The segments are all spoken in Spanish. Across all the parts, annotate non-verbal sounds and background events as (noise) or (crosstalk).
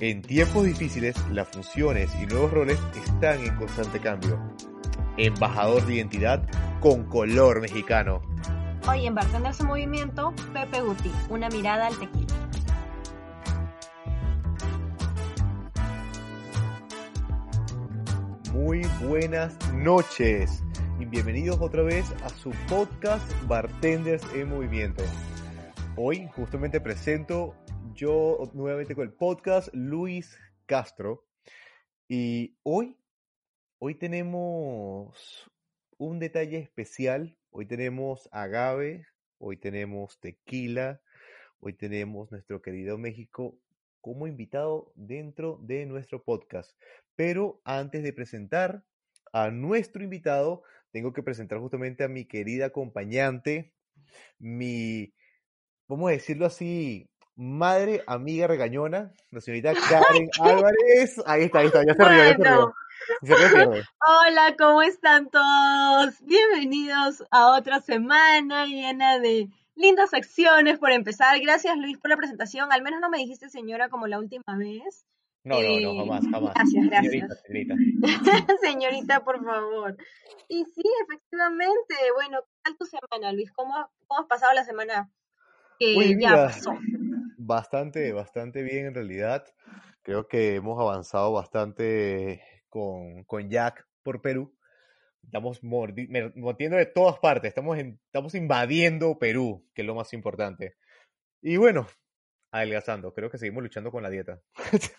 En tiempos difíciles, las funciones y nuevos roles están en constante cambio. Embajador de identidad con color mexicano. Hoy en Bartenders en Movimiento, Pepe Guti, una mirada al tequila. Muy buenas noches y bienvenidos otra vez a su podcast Bartenders en Movimiento. Hoy justamente presento yo nuevamente con el podcast Luis Castro. Y hoy, hoy tenemos un detalle especial, hoy tenemos agave, hoy tenemos tequila, hoy tenemos nuestro querido México como invitado dentro de nuestro podcast. Pero antes de presentar a nuestro invitado, tengo que presentar justamente a mi querida acompañante, mi, vamos a decirlo así, madre, amiga regañona, la señorita (laughs) Karen Álvarez. Ahí está, ahí está, ya se rió, ya se rió. Hola, ¿cómo están todos? Bienvenidos a otra semana llena de lindas secciones por empezar. Gracias Luis por la presentación. Al menos no me dijiste señora como la última vez. No, no, no, Eh, jamás, jamás. Gracias, gracias. Señorita, señorita. (laughs) Señorita, por favor. Y sí, efectivamente. Bueno, ¿qué tal tu semana, Luis? ¿Cómo, cómo has pasado la semana que Uy, ya mira, pasó? Bastante, bastante bien en realidad. Creo que hemos avanzado bastante con, con Jack por Perú. Estamos mordiendo de todas partes, estamos, estamos invadiendo Perú, que es lo más importante. Y bueno, adelgazando, creo que seguimos luchando con la dieta.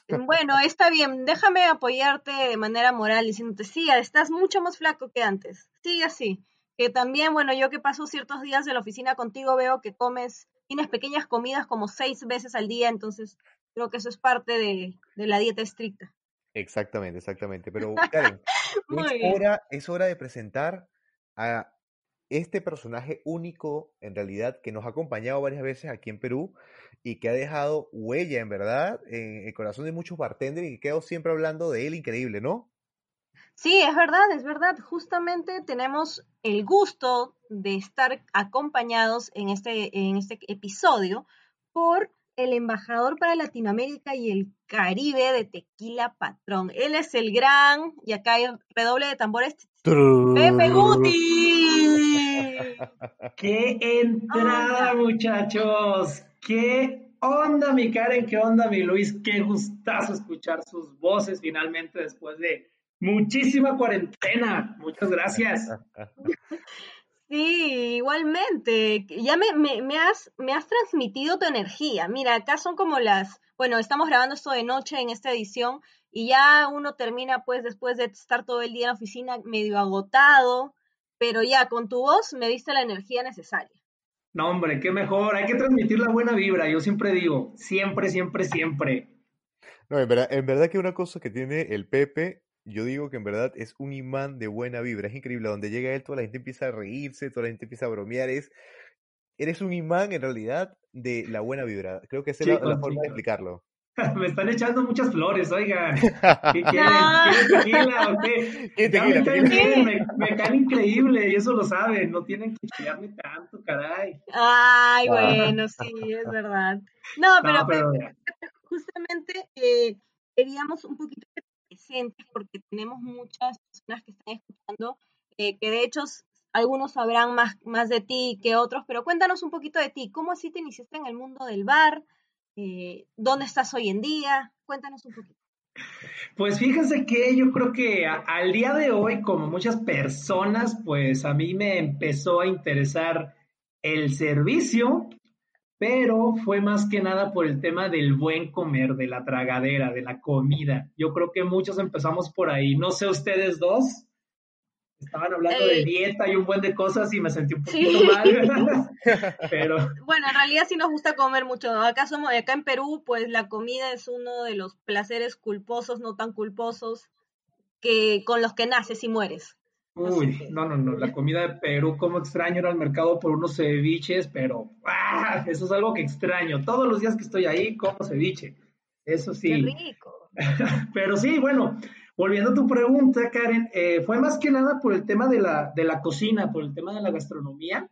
Bueno, está bien. Déjame apoyarte de manera moral diciéndote, sí, estás mucho más flaco que antes. Sigue así. Que también, bueno, yo que paso ciertos días de la oficina contigo veo que comes, tienes pequeñas comidas como seis veces al día, entonces creo que eso es parte de, de la dieta estricta. Exactamente, exactamente. Pero (laughs) Karen, es hora, es hora de presentar a este personaje único, en realidad, que nos ha acompañado varias veces aquí en Perú y que ha dejado huella, en verdad, en el corazón de muchos bartenders y que quedo siempre hablando de él, increíble, ¿no? Sí, es verdad, es verdad. Justamente tenemos el gusto de estar acompañados en este, en este episodio por el embajador para Latinoamérica y el Caribe de Tequila Patrón. Él es el gran, y acá hay redoble de tambores, Pepe Guti. (laughs) ¡Qué entrada, muchachos! ¿Qué onda, mi Karen? ¿Qué onda, mi Luis? Qué gustazo escuchar sus voces finalmente después de muchísima cuarentena. Muchas gracias. (laughs) Sí, igualmente. Ya me, me, me has, me has transmitido tu energía. Mira, acá son como las, bueno, estamos grabando esto de noche en esta edición y ya uno termina pues después de estar todo el día en la oficina medio agotado, pero ya con tu voz me diste la energía necesaria. No, hombre, qué mejor. Hay que transmitir la buena vibra. Yo siempre digo, siempre, siempre, siempre. No, en verdad, en verdad que una cosa que tiene el Pepe, yo digo que en verdad es un imán de buena vibra, es increíble, donde llega él toda la gente empieza a reírse, toda la gente empieza a bromear, es, eres un imán en realidad de la buena vibra, creo que esa es la, la forma de explicarlo. (laughs) Me están echando muchas flores, oigan. (laughs) ¿Qué quieren? ¿Quieren tequila o qué? (laughs) ¿Qué me tequila? bien, me, me caen increíble y eso lo saben. No tienen que chillarme tanto, caray. Ay, Ah. bueno, sí, es verdad. No, pero, No, pero Pepe, justamente eh, queríamos un poquito que porque tenemos muchas personas que están escuchando, eh, que de hecho algunos sabrán más, más de ti que otros, pero cuéntanos un poquito de ti, ¿cómo así te iniciaste en el mundo del bar? Eh, ¿dónde estás hoy en día? Cuéntanos un poquito. Pues fíjense que yo creo que al día de hoy, como muchas personas, pues a mí me empezó a interesar el servicio, pero fue más que nada por el tema del buen comer, de la tragadera, de la comida. Yo creo que muchos empezamos por ahí. No sé ustedes dos. Estaban hablando de Eh, dieta y un buen de cosas y me sentí un Sí. poquito mal. (laughs) Pero Bueno, en realidad sí nos gusta comer mucho. Acá somos, acá en Perú, pues la comida es uno de los placeres culposos, no tan culposos, que con los que naces y mueres. Uy, no, no, no, la comida de Perú, como extraño ir al mercado por unos ceviches, pero ¡ah! eso es algo que extraño. Todos los días que estoy ahí, como ceviche. Eso qué sí. rico. (laughs) Pero sí, bueno, volviendo a tu pregunta, Karen, eh, fue más que nada por el tema de la, de la cocina, por el tema de la gastronomía.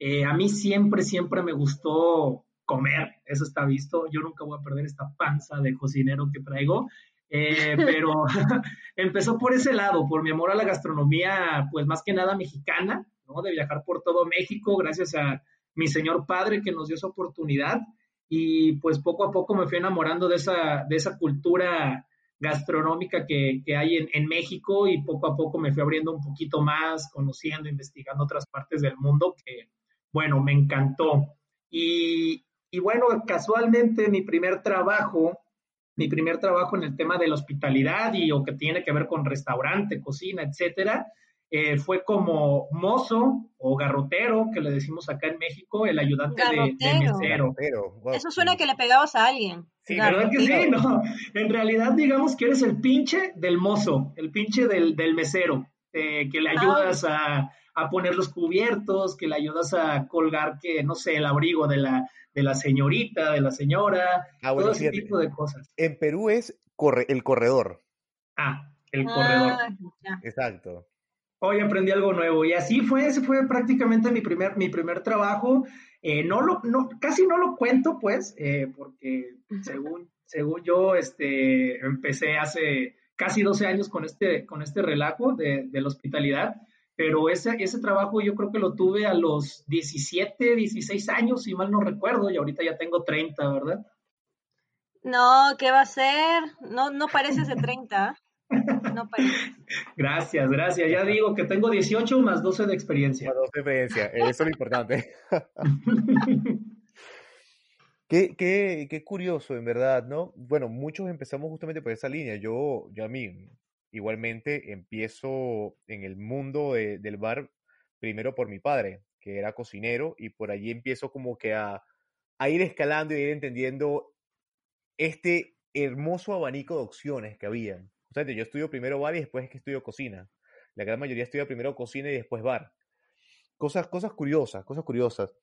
Eh, a mí siempre, siempre me gustó comer, eso está visto. Yo nunca voy a perder esta panza de cocinero que traigo. Eh, pero (laughs) empezó por ese lado, por mi amor a la gastronomía, pues más que nada mexicana, ¿no? De viajar por todo México, gracias a mi señor padre que nos dio esa oportunidad. Y pues poco a poco me fui enamorando de esa, de esa cultura gastronómica que, que hay en, en, México y poco a poco me fui abriendo un poquito más, conociendo, investigando otras partes del mundo que, bueno, me encantó. Y, y bueno, casualmente mi primer trabajo, mi primer trabajo en el tema de la hospitalidad y o que tiene que ver con restaurante, cocina, etcétera, eh, fue como mozo o garrotero, que le decimos acá en México, el ayudante de, de, mesero. Eso suena que le pegabas a alguien. Sí, ¿verdad que sí? No, en realidad digamos que eres el pinche del mozo, el pinche del, del mesero, eh, que le ayudas a, a, poner los cubiertos, que le ayudas a colgar, que no sé, el abrigo de la, de la señorita, de la señora, ah, bueno, todo ese fíjate, tipo de cosas. En Perú es corre, el corredor. Ah, el corredor. Ah, Exacto hoy aprendí algo nuevo. Y así fue, ese fue prácticamente mi primer, mi primer trabajo. Eh, no lo, no, casi no lo cuento, pues, eh, porque según, según yo, este, empecé hace casi 12 años con este, con este relajo de, de la hospitalidad, pero ese, ese trabajo yo creo que lo tuve a los 17, 16 años, si mal no recuerdo, y ahorita ya tengo 30, ¿verdad? No, ¿qué va a ser? No, no parece de 30. No Gracias, gracias. Ya digo que tengo 18 más 12 de experiencia. Más 12 de experiencia, eso es lo importante. (laughs) qué, qué, qué, curioso, en verdad, ¿no? Bueno, muchos empezamos justamente por esa línea. Yo, yo a mí, igualmente, empiezo en el mundo de, del bar primero por mi padre, que era cocinero, y por allí empiezo como que a, ir escalando y ir entendiendo este hermoso abanico de opciones que habían yo estudio primero bar y después es que estudio cocina. La gran mayoría estudia primero cocina y después bar. Cosas, cosas curiosas, cosas curiosas.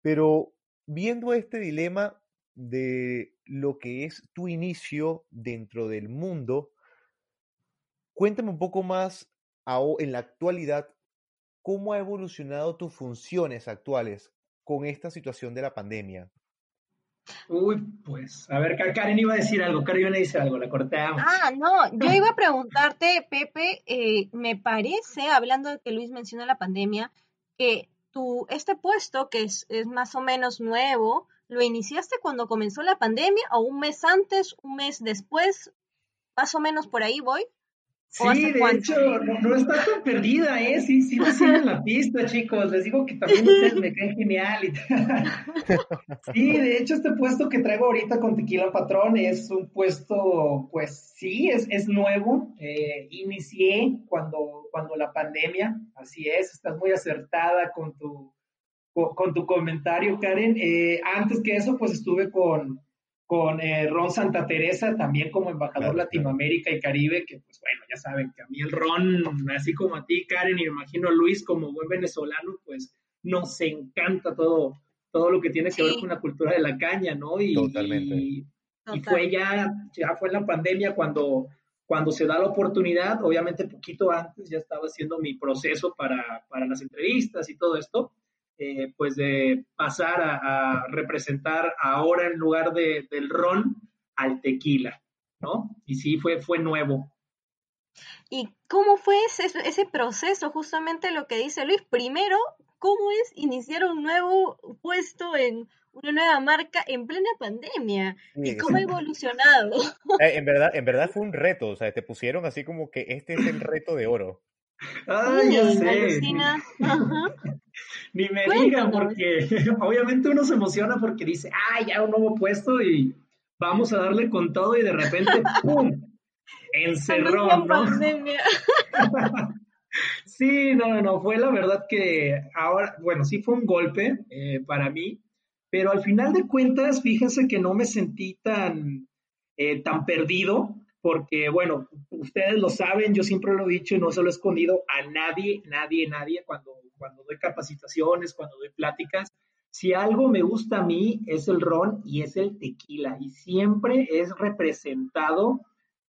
Pero viendo este dilema de lo que es tu inicio dentro del mundo, cuéntame un poco más en la actualidad cómo ha evolucionado tus funciones actuales con esta situación de la pandemia. Uy, pues, a ver, Karen iba a decir algo, Karen iba a decir algo, la cortamos. Ah, no, yo iba a (laughs) preguntarte, Pepe, eh, me parece, hablando de que Luis menciona la pandemia, que tu, este puesto, que es, es más o menos nuevo, ¿lo iniciaste cuando comenzó la pandemia o un mes antes, un mes después? Más o menos por ahí voy. Sí, de hecho, no, está tan perdida, ¿eh? Sí, sí me siguen la (laughs) pista, chicos. Les digo que también ustedes me caen genial. Y (laughs) sí, de hecho, este puesto que traigo ahorita con Tequila Patrón es un puesto, pues sí, es, es nuevo. Eh, inicié cuando, cuando la pandemia, así es, estás muy acertada con tu, con, tu comentario, Karen. Eh, antes que eso, pues estuve con con eh, Ron Santa Teresa, también como embajador Latinoamérica y Caribe, que pues bueno, ya saben que a mí el Ron, así como a ti, Karen, y me imagino a Luis como buen venezolano, pues nos encanta todo, todo lo que tiene que ver con la cultura de la caña, ¿no? Y, Totalmente. Y, fue ya, ya fue en la pandemia cuando, cuando se da la oportunidad, obviamente poquito antes ya estaba haciendo mi proceso para, para las entrevistas y todo esto, eh, pues de pasar a, representar ahora en lugar de, del ron al tequila, ¿no? Y sí, fue, fue nuevo. ¿Y cómo fue ese, ese proceso? Justamente lo que dice Luis. Primero, ¿cómo es iniciar un nuevo puesto en una nueva marca en plena pandemia? ¿Y cómo ha evolucionado? Eh, en verdad, en verdad fue un reto, o sea, te pusieron así como que este es el reto de oro. Ah, ya sé. Ni me digan, porque (laughs) obviamente uno se emociona porque dice, ah, ya un nuevo puesto y vamos a darle con todo y de repente, (laughs) ¡pum! Encerrón, ¿no? (laughs) sí, no, no, fue la verdad que ahora, bueno, sí fue un golpe eh, para mí, pero al final de cuentas, fíjense que no me sentí tan, eh, tan perdido, porque, bueno, ustedes lo saben, yo siempre lo he dicho y no se lo he escondido a nadie, nadie, nadie cuando, cuando doy capacitaciones, cuando doy pláticas. Si algo me gusta a mí es el ron y es el tequila y siempre es representado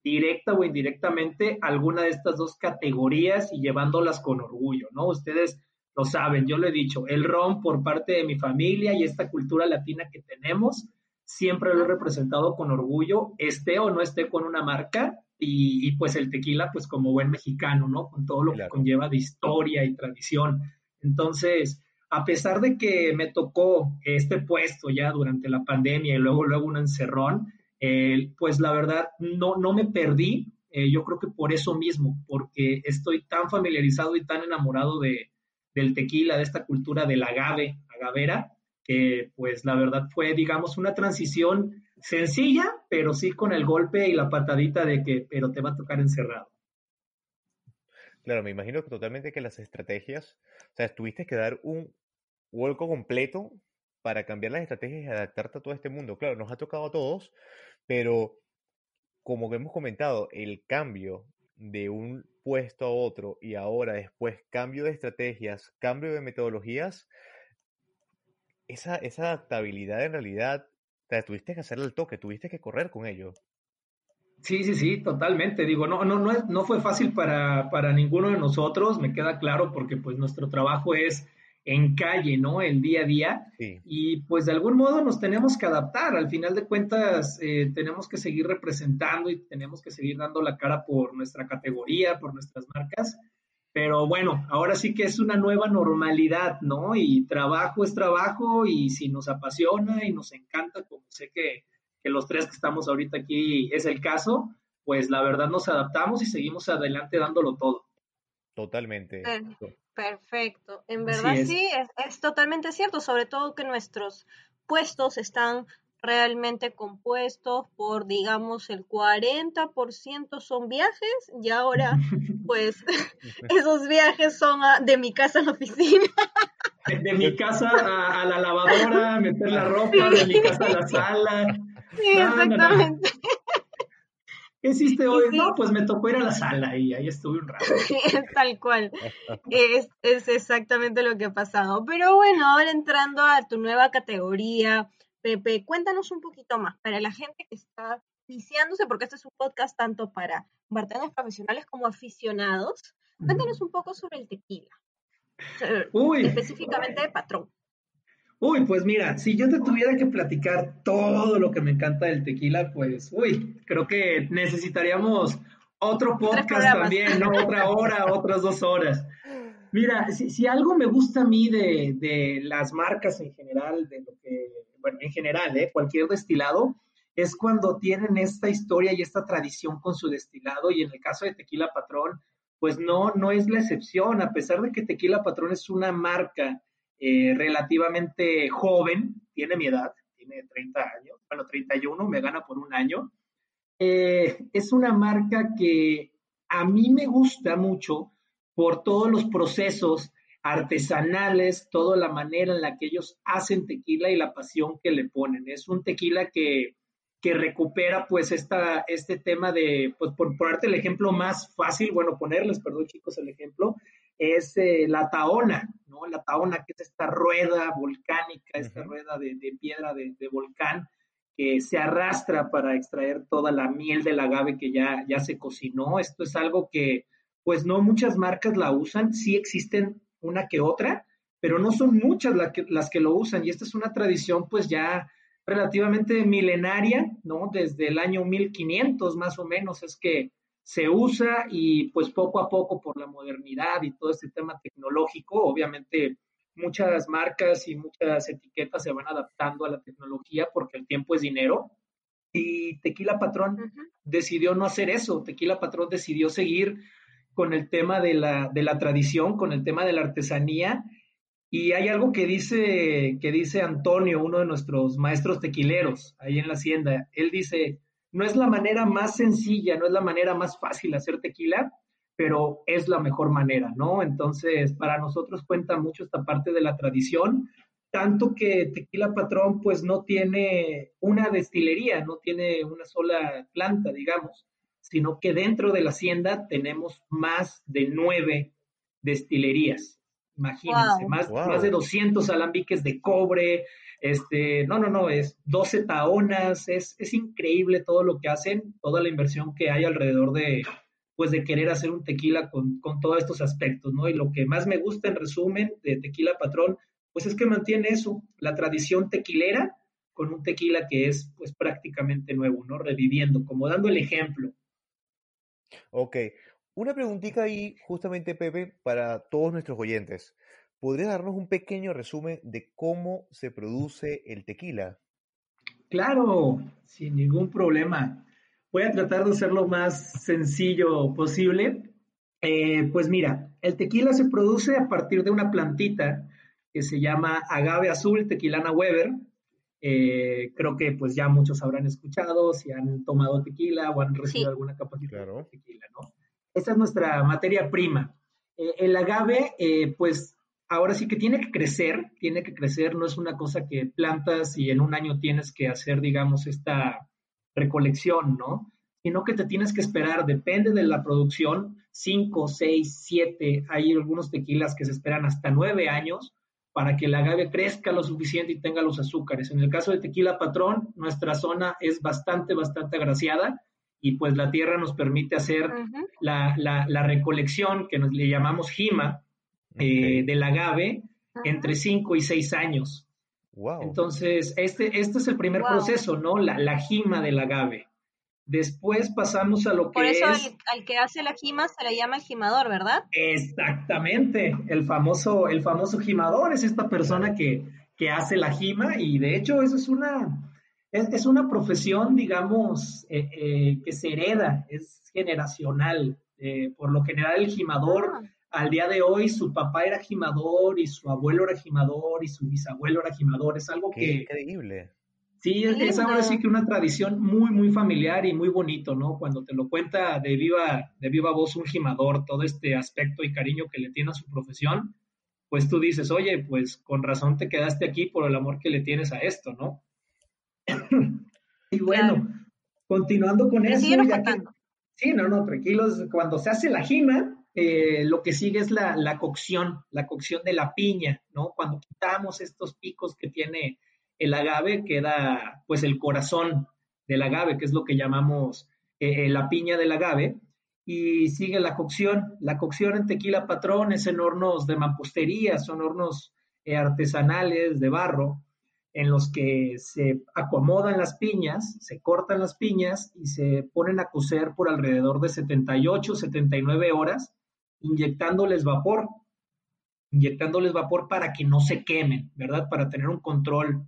directa o indirectamente alguna de estas dos categorías y llevándolas con orgullo, ¿no? Ustedes lo saben, yo lo he dicho, el ron por parte de mi familia y esta cultura latina que tenemos, siempre lo he representado con orgullo, esté o no esté con una marca, y, pues el tequila, pues como buen mexicano, ¿no? Con todo lo que conlleva de historia y tradición. Entonces, a pesar de que me tocó este puesto ya durante la pandemia y luego, luego un encerrón, eh, pues la verdad no, no me perdí. Eh, yo creo que por eso mismo, porque estoy tan familiarizado y tan enamorado de, del tequila, de esta cultura del agave, agavera, que pues la verdad fue, digamos, una transición sencilla, pero sí con el golpe y la patadita de que, pero te va a tocar encerrado. Claro, me imagino que totalmente que las estrategias, o sea, tuviste que dar un vuelco completo para cambiar las estrategias y adaptarte a todo este mundo. Claro, nos ha tocado a todos, pero como hemos comentado, el cambio de un puesto a otro y ahora después cambio de estrategias, cambio de metodologías, esa, esa adaptabilidad en realidad sea, tuviste que hacerle el toque, tuviste que correr con ello. Sí, sí, sí, totalmente. Digo, no, no, no, no fue fácil para, para ninguno de nosotros, me queda claro, porque pues nuestro trabajo es en calle, ¿no? El día a día. Y pues de algún modo nos tenemos que adaptar. Al final de cuentas, eh, tenemos que seguir representando y tenemos que seguir dando la cara por nuestra categoría, por nuestras marcas. Pero bueno, ahora sí que es una nueva normalidad, ¿no? Y trabajo es trabajo y si nos apasiona y nos encanta, como sé que, los tres que estamos ahorita aquí es el caso, pues la verdad nos adaptamos y seguimos adelante dándolo todo. Totalmente. Perfecto. En verdad sí, es, es totalmente cierto, sobre todo que nuestros puestos están realmente compuestos por, digamos, el 40% son viajes y ahora, (laughs) pues, (laughs) esos viajes son de mi casa a la oficina. De, mi casa a, la lavadora, meter la ropa, de mi casa a la sala. Sí, exactamente. ¿Qué hiciste (laughs) hoy? No, pues me tocó ir a la sala y ahí estuve un rato. Tal cual. Es, es exactamente lo que ha pasado. Pero bueno, ahora entrando a tu nueva categoría, Pepe, cuéntanos un poquito más para la gente que está iniciándose, porque este es un podcast tanto para bartenders profesionales como aficionados. Cuéntanos un poco sobre el tequila. Uy. Específicamente de patrón. Uy, pues mira, si yo te tuviera que platicar todo lo que me encanta del tequila, pues, uy, creo que necesitaríamos otro podcast también, ¿no? Otra hora, otras dos horas. Mira, si, algo me gusta a mí de, de, las marcas en general, de lo que bueno, en general, ¿eh? cualquier destilado, es cuando tienen esta historia y esta tradición con su destilado y en el caso de Tequila Patrón, pues no, no es la excepción, a pesar de que Tequila Patrón es una marca eh, relativamente joven, tiene mi edad, tiene 30 años, bueno, 31, me gana por un año, eh, es una marca que a mí me gusta mucho por todos los procesos artesanales, toda la manera en la que ellos hacen tequila y la pasión que le ponen. Es un tequila que, que recupera pues esta, este tema de, pues por ponerte el ejemplo más fácil, bueno, ponerles, perdón chicos, el ejemplo, es eh, la taona, ¿no? La taona que es esta rueda volcánica, esta rueda de, piedra de, de, volcán que se arrastra para extraer toda la miel del agave que ya, ya se cocinó. Esto es algo que pues no muchas marcas la usan, sí existen una que otra, pero no son muchas las que lo usan y esta es una tradición pues ya relativamente milenaria, ¿no? Desde el año 1500 más o menos es que se usa y pues poco a poco por la modernidad y todo este tema tecnológico, obviamente muchas marcas y muchas etiquetas se van adaptando a la tecnología porque el tiempo es dinero. Y Tequila Patrón decidió no hacer eso, Tequila Patrón decidió seguir con el tema de la, de la tradición, con el tema de la artesanía. Y hay algo que dice, que dice Antonio, uno de nuestros maestros tequileros, ahí en la hacienda. Él dice, no es la manera más sencilla, no es la manera más fácil hacer tequila, pero es la mejor manera, ¿no? Entonces, para nosotros cuenta mucho esta parte de la tradición, tanto que Tequila Patrón pues no tiene una destilería, no tiene una sola planta, digamos sino que dentro de la hacienda tenemos más de nueve destilerías. Imagínense, más, más de 200 alambiques de cobre, este, no, no, no, es 12 taonas, es, es increíble todo lo que hacen, toda la inversión que hay alrededor de, pues de querer hacer un tequila con, con todos estos aspectos, ¿no? Y lo que más me gusta en resumen de Tequila Patrón, pues es que mantiene eso, la tradición tequilera con un tequila que es pues prácticamente nuevo, ¿no? Reviviendo, como dando el ejemplo. Ok, una preguntita ahí justamente, Pepe, para todos nuestros oyentes. ¿Podrías darnos un pequeño resumen de cómo se produce el tequila? Claro, sin ningún problema. Voy a tratar de ser lo más sencillo posible. Eh, pues mira, el tequila se produce a partir de una plantita que se llama agave azul tequilana Weber. Eh, creo que pues ya muchos habrán escuchado, si han tomado tequila o han recibido alguna capacitación de tequila, ¿no? Esta es nuestra materia prima. Eh, el agave, pues ahora sí que tiene que crecer, tiene que crecer, no es una cosa que plantas y en un año tienes que hacer, digamos, esta recolección, ¿no? Sino que te tienes que esperar, depende de la producción, cinco, seis, siete, hay algunos tequilas que se esperan hasta nueve años para que el agave crezca lo suficiente y tenga los azúcares. En el caso de tequila patrón, nuestra zona es bastante, bastante agraciada y pues la tierra nos permite hacer la, la, recolección que nos le llamamos jima eh, del agave entre 5 y 6 años. Wow. Entonces, este, este es el primer proceso, ¿no? La, la jima del agave. Después pasamos a lo que es... Por eso al, que hace la jima se le llama el jimador, ¿verdad? Exactamente, el famoso, el famoso jimador es esta persona que, que hace la jima y de hecho eso es una, es, una profesión, digamos, eh, eh, que se hereda, es generacional. Eh, por lo general el jimador, ah. al día de hoy, su papá era jimador y su abuelo era jimador y su bisabuelo era jimador, es algo que... Increíble Sí, es, ahora sí que una tradición muy, muy familiar y muy bonito, ¿no? Cuando te lo cuenta de viva, de viva voz un gimador, todo este aspecto y cariño que le tiene a su profesión, pues tú dices, oye, pues con razón te quedaste aquí por el amor que le tienes a esto, ¿no? (clears throat) y bueno, continuando con eso, ya que, sí, no, no, tranquilos, cuando se hace la jima, eh, lo que sigue es la, la cocción, la cocción de la piña, ¿no? Cuando quitamos estos picos que tiene el agave queda pues el corazón del agave, que es lo que llamamos eh, eh, la piña del agave, y sigue la cocción. La cocción en tequila patrón es en hornos de mampostería, son hornos eh, artesanales de barro, en los que se acomodan las piñas, se cortan las piñas y se ponen a cocer por alrededor de 78, 79 horas, inyectándoles vapor, inyectándoles vapor para que no se quemen, ¿verdad? Para tener un control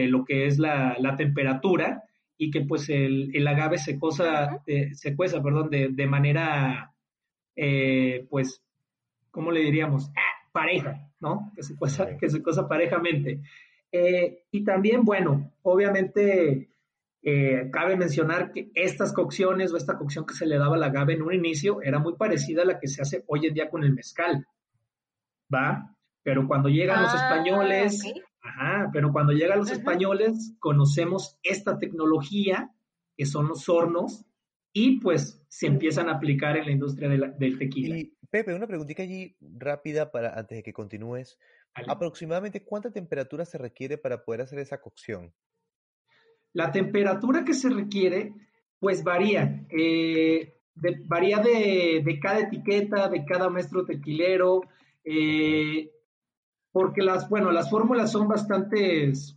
de lo que es la, temperatura y que pues el, el agave se, cosa, eh, se cueza perdón, de, de manera, eh, pues, ¿cómo le diríamos? Ah, pareja, ¿no? Que se cueza, que se cosa parejamente. Eh, y también, bueno, obviamente cabe mencionar que estas cocciones o esta cocción que se le daba al agave en un inicio era muy parecida a la que se hace hoy en día con el mezcal, ¿va? Pero cuando llegan los ah, españoles, Ajá, pero cuando llegan los españoles, conocemos esta tecnología, que son los hornos, y pues se empiezan a aplicar en la industria del tequila. Y Pepe, una preguntita allí rápida para antes de que continúes. ¿Aproximadamente cuánta temperatura se requiere para poder hacer esa cocción? La temperatura que se requiere, pues varía. Eh, varía de, de, cada etiqueta, de cada maestro tequilero. Eh, porque las, bueno, las fórmulas son bastantes,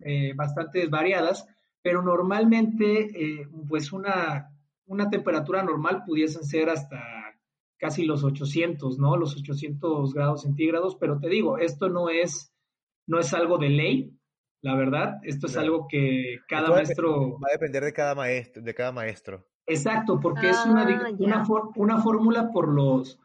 eh, bastantes variadas, pero normalmente, eh, pues una, una temperatura normal pudiesen ser hasta casi los 800, ¿no? Los 800 grados centígrados, pero te digo, esto no es, no es algo de ley, la verdad, esto es algo que cada maestro... Va a depender de cada maestro, de cada maestro. Exacto, porque es una, ah, una, una fórmula por los,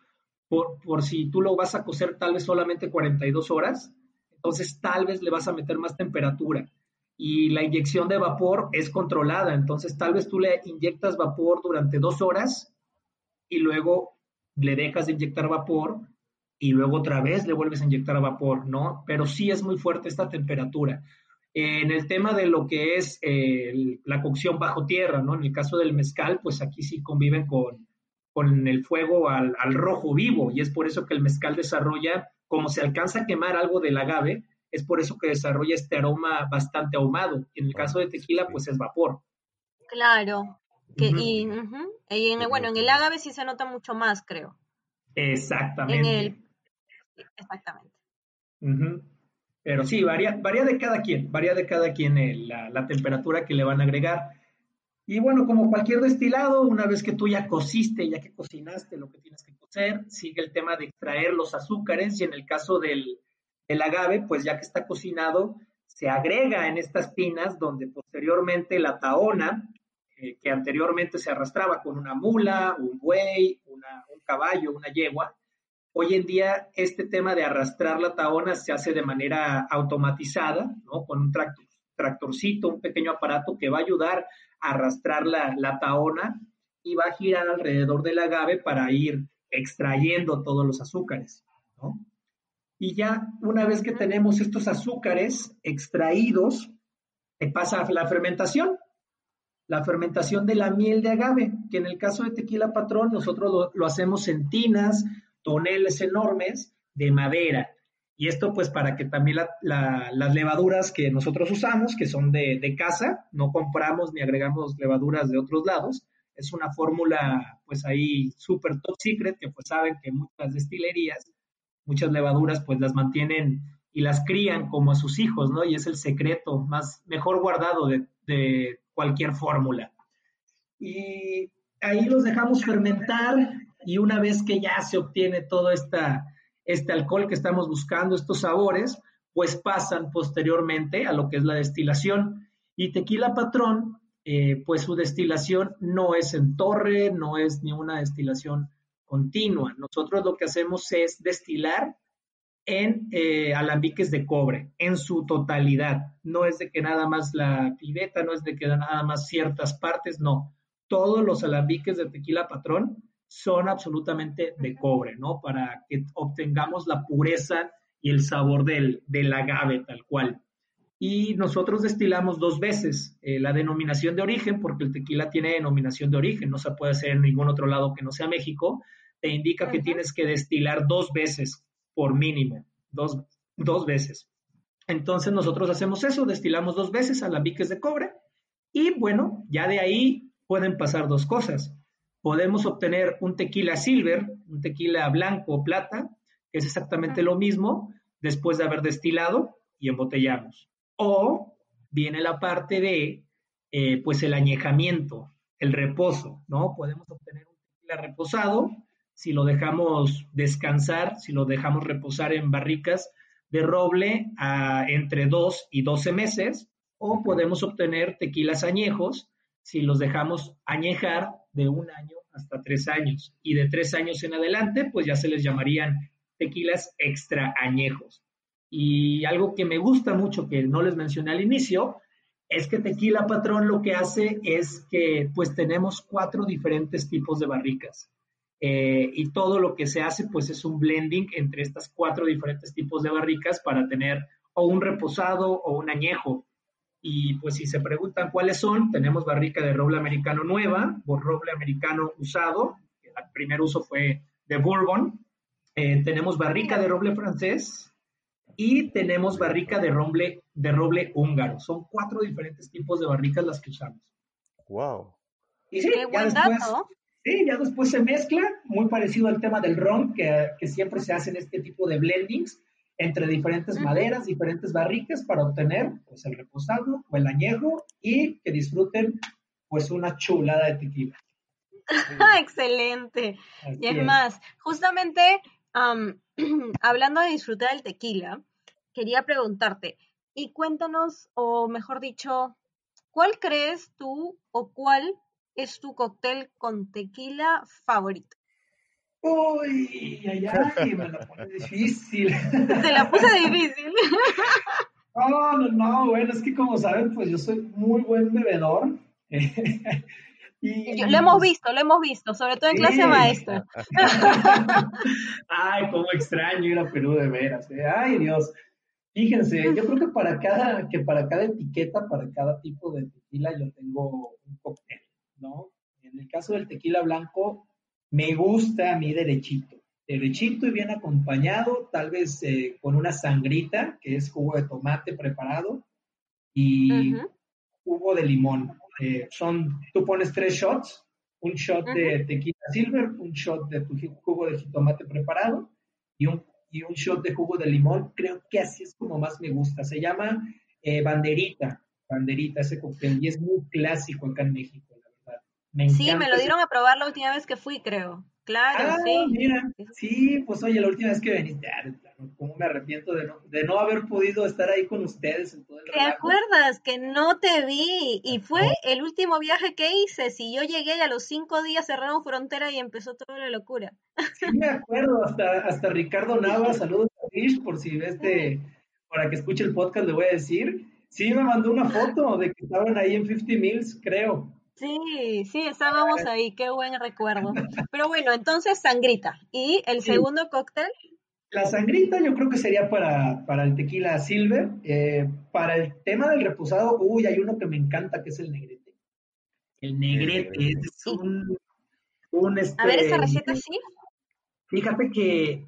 por, si tú lo vas a cocer tal vez solamente 42 horas, entonces tal vez le vas a meter más temperatura. Y la inyección de vapor es controlada, entonces tal vez tú le inyectas vapor durante dos horas y luego le dejas de inyectar vapor y luego otra vez le vuelves a inyectar vapor, ¿no? Pero sí es muy fuerte esta temperatura. En el tema de lo que es eh, la cocción bajo tierra, ¿no? En el caso del mezcal, pues aquí sí conviven con, con el fuego al, rojo vivo y es por eso que el mezcal desarrolla, como se alcanza a quemar algo del agave, es por eso que desarrolla este aroma bastante ahumado. En el caso de tequila, pues es vapor. Claro. Que, Y, en, bueno, en el ágave sí se nota mucho más, creo. Exactamente. En el, exactamente. Pero sí, varía, varía de cada quien, varía de cada quien la, la, temperatura que le van a agregar. Y bueno, como cualquier destilado, una vez que tú ya cociste, ya que cocinaste lo que tienes que cocer, sigue el tema de extraer los azúcares y en el caso del, del agave, pues ya que está cocinado, se agrega en estas tinas donde posteriormente la taona, eh, que anteriormente se arrastraba con una mula, un buey, un caballo, una yegua, hoy en día este tema de arrastrar la taona se hace de manera automatizada, ¿no? Con un tractor, tractorcito, un pequeño aparato que va a ayudar arrastrar la, la taona y va a girar alrededor del agave para ir extrayendo todos los azúcares. Y ya una vez que tenemos estos azúcares extraídos, pasa la fermentación. La fermentación de la miel de agave, que en el caso de tequila patrón nosotros lo, hacemos en tinas, toneles enormes de madera. Y esto pues para que también las levaduras que nosotros usamos, que son de, de, casa, no compramos ni agregamos levaduras de otros lados, es una fórmula pues ahí súper top secret que pues saben que muchas destilerías muchas levaduras pues las mantienen y las crían como a sus hijos, ¿no? Y es el secreto más mejor guardado de, cualquier fórmula. Y ahí los dejamos fermentar y una vez que ya se obtiene todo esta, este alcohol que estamos buscando, estos sabores, pues pasan posteriormente a lo que es la destilación. Y tequila patrón, eh, pues su destilación no es en torre, no es ni una destilación continua. Nosotros lo que hacemos es destilar en eh, alambiques de cobre, en su totalidad. No es de que nada más la pibeta, no es de que nada más ciertas partes, no. Todos los alambiques de tequila patrón son absolutamente de cobre, ¿no? Para que obtengamos la pureza y el sabor del, del agave tal cual. Y nosotros destilamos dos veces eh, la denominación de origen, porque el tequila tiene denominación de origen, no se puede hacer en ningún otro lado que no sea México, te indica que tienes que destilar dos veces por mínimo, dos, dos veces. Entonces nosotros hacemos eso, destilamos dos veces alambiques de cobre y bueno, ya de ahí pueden pasar dos cosas. Podemos obtener un tequila silver, un tequila blanco o plata, que es exactamente lo mismo después de haber destilado y embotellamos. O viene la parte de, eh, pues, el añejamiento, el reposo, ¿no? Podemos obtener un tequila reposado si lo dejamos descansar, si lo dejamos reposar en barricas de roble a entre 2 y 12 meses, o podemos obtener tequilas añejos si los dejamos añejar de un año hasta tres años. Y de tres años en adelante, pues ya se les llamarían tequilas extra añejos. Y algo que me gusta mucho, que no les mencioné al inicio, es que Tequila Patrón lo que hace es que pues tenemos cuatro diferentes tipos de barricas. Eh, y todo lo que se hace pues es un blending entre estas cuatro diferentes tipos de barricas para tener o un reposado o un añejo. Y pues si se preguntan cuáles son, tenemos barrica de roble americano nueva, o roble americano usado, el primer uso fue de Bourbon, eh, tenemos barrica de roble francés y tenemos barrica de roble, de roble húngaro. Son cuatro diferentes tipos de barricas las que usamos. Wow. Y sí, Qué buen dato. Sí, ya después se mezcla, muy parecido al tema del ron, que, siempre se hacen este tipo de blendings entre diferentes maderas, diferentes barricas para obtener pues el reposado o el añejo y que disfruten pues una chulada de tequila. (laughs) Excelente. y es, más, justamente (clears throat) hablando de disfrutar el tequila, quería preguntarte, y cuéntanos, o mejor dicho, ¿cuál crees tú o cuál es tu cóctel con tequila favorito? Uy, ay, ay, me la pone difícil. Se la puse difícil. (laughs) No, no, no, bueno, es que como saben, pues yo soy muy buen bebedor. (laughs) y, lo hemos visto, lo hemos visto, sobre todo en clase maestra. (laughs) Ay, cómo extraño ir a Perú de veras. ¿eh? Ay, Dios. Fíjense, yo creo que para cada, que para cada etiqueta, para cada tipo de tequila, yo tengo un cóctel. ¿no? En el caso del tequila blanco, me gusta a mí derechito, derechito y bien acompañado, tal vez eh, con una sangrita, que es jugo de tomate preparado, y jugo de limón. Eh, son, tú pones tres shots, un shot de tequila silver, un shot de tu jugo de jitomate preparado y un, y un shot de jugo de limón. Creo que así es como más me gusta. Se llama eh, banderita, banderita ese cóctel y es muy clásico acá en México. Me sí, me lo dieron a probar la última vez que fui, creo. Claro, ah, sí. Mira, sí, pues oye, la última vez que veniste, ah, cómo me arrepiento de no, de no haber podido estar ahí con ustedes en todo el ¿Te acuerdas que no te vi? Y fue el último viaje que hice. Si yo llegué y a los cinco días cerraron frontera y empezó toda la locura. Sí, me acuerdo, hasta, hasta Ricardo Nava, saludos a Fish, por si ves de, para que escuche el podcast le voy a decir. Sí, me mandó una foto de que estaban ahí en 50 Mills, creo. Sí, sí, estábamos ahí, qué buen recuerdo. Pero bueno, entonces sangrita. ¿Y el segundo cóctel? La sangrita yo creo que sería para, para el tequila silver. Eh, para el tema del reposado, uy, hay uno que me encanta, que es el negrete. El negrete es un, un este, A ver, esa receta sí. Fíjate que,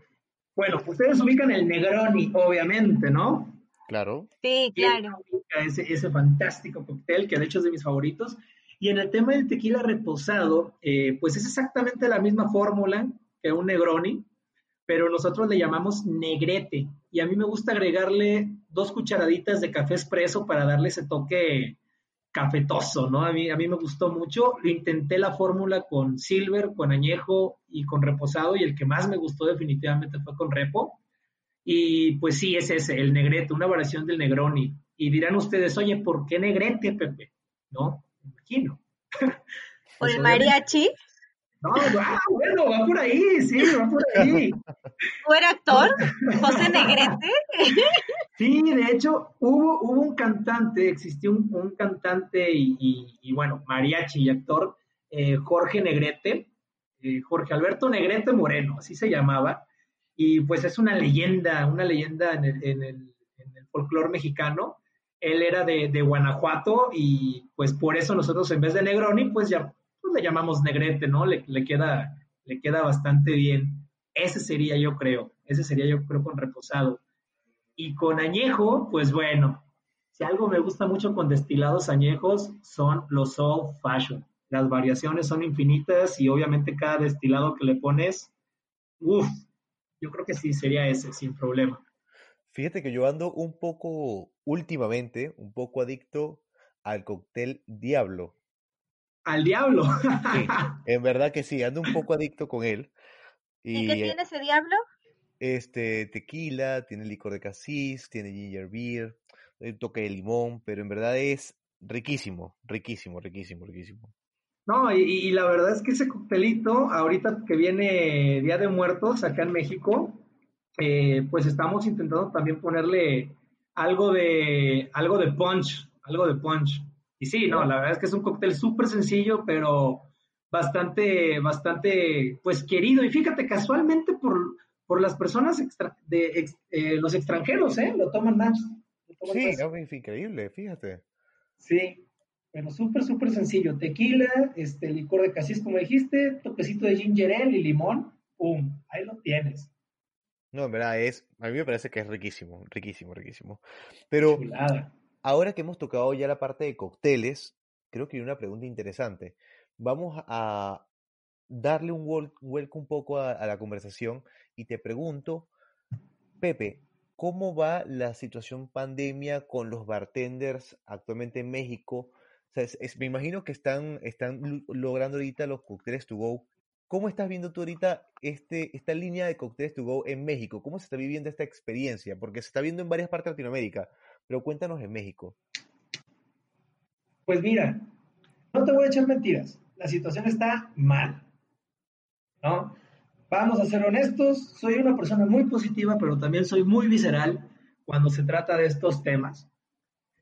bueno, ustedes ubican el Negroni, obviamente, ¿no? Claro. Sí, claro. Ese, ese fantástico cóctel, que de hecho es de mis favoritos. Y en el tema del tequila reposado, eh, pues es exactamente la misma fórmula que un Negroni, pero nosotros le llamamos negrete. Y a mí me gusta agregarle dos cucharaditas de café espresso para darle ese toque cafetoso, ¿no? A mí, a mí me gustó mucho. Intenté la fórmula con silver, con añejo y con reposado, y el que más me gustó definitivamente fue con repo. Y pues sí, es ese, el negrete, una variación del Negroni. Y dirán ustedes, oye, ¿por qué negrete, Pepe? ¿No? ¿Por el mariachi? No, ah, bueno, va por ahí, sí, va por ahí. ¿Tú eres actor? ¿José Negrete? Sí, de hecho, hubo, hubo un cantante, existió un, cantante y, bueno, mariachi y actor, eh, Jorge Negrete, eh, Jorge Alberto Negrete Moreno, así se llamaba, y pues es una leyenda, una leyenda en el, en el, en el folclore mexicano, él era de, Guanajuato y pues por eso nosotros en vez de Negroni, pues ya pues, le llamamos Negrete, ¿no? Le, queda, le queda bastante bien. Ese sería yo creo, ese sería yo creo con reposado. Y con añejo, pues bueno, si algo me gusta mucho con destilados añejos son los old fashion. Las variaciones son infinitas y obviamente cada destilado que le pones, uff, yo creo que sí sería ese, sin problema. Fíjate que yo ando un poco, últimamente, un poco adicto al cóctel Diablo. ¿Al Diablo? Sí, (laughs) en verdad que sí, ando un poco adicto con él. ¿Y, qué tiene ese Diablo? Este, tequila, tiene licor de casis, tiene ginger beer, un toque de limón, pero en verdad es riquísimo, riquísimo, riquísimo, riquísimo. No, y, y, la verdad es que ese coctelito, ahorita que viene Día de Muertos acá en México, eh, pues estamos intentando también ponerle algo de, algo de punch, algo de punch. Y sí, no, la verdad es que es un cóctel súper sencillo, pero bastante, bastante, pues querido. Y fíjate, casualmente por, por las personas de eh, los extranjeros, ¿eh? Lo toman más. sí, es increíble, fíjate. Sí, pero súper, súper sencillo. Tequila, este, licor de casis, como dijiste, toquecito de ginger ale y limón, ¡pum! Ahí lo tienes. No, en verdad es, a mí me parece que es riquísimo, riquísimo, riquísimo. Pero ahora que hemos tocado ya la parte de cócteles, creo que hay una pregunta interesante. Vamos a darle un vuelco un poco a, la conversación y te pregunto, Pepe, ¿cómo va la situación pandemia con los bartenders actualmente en México? me imagino que están, están logrando ahorita los cócteles to go ¿Cómo estás viendo tú ahorita este, esta línea de Cocktails to Go en México? ¿Cómo se está viviendo esta experiencia? Porque se está viendo en varias partes de Latinoamérica, pero cuéntanos en México. Pues mira, no te voy a echar mentiras. La situación está mal. ¿No? Vamos a ser honestos. Soy una persona muy positiva, pero también soy muy visceral cuando se trata de estos temas.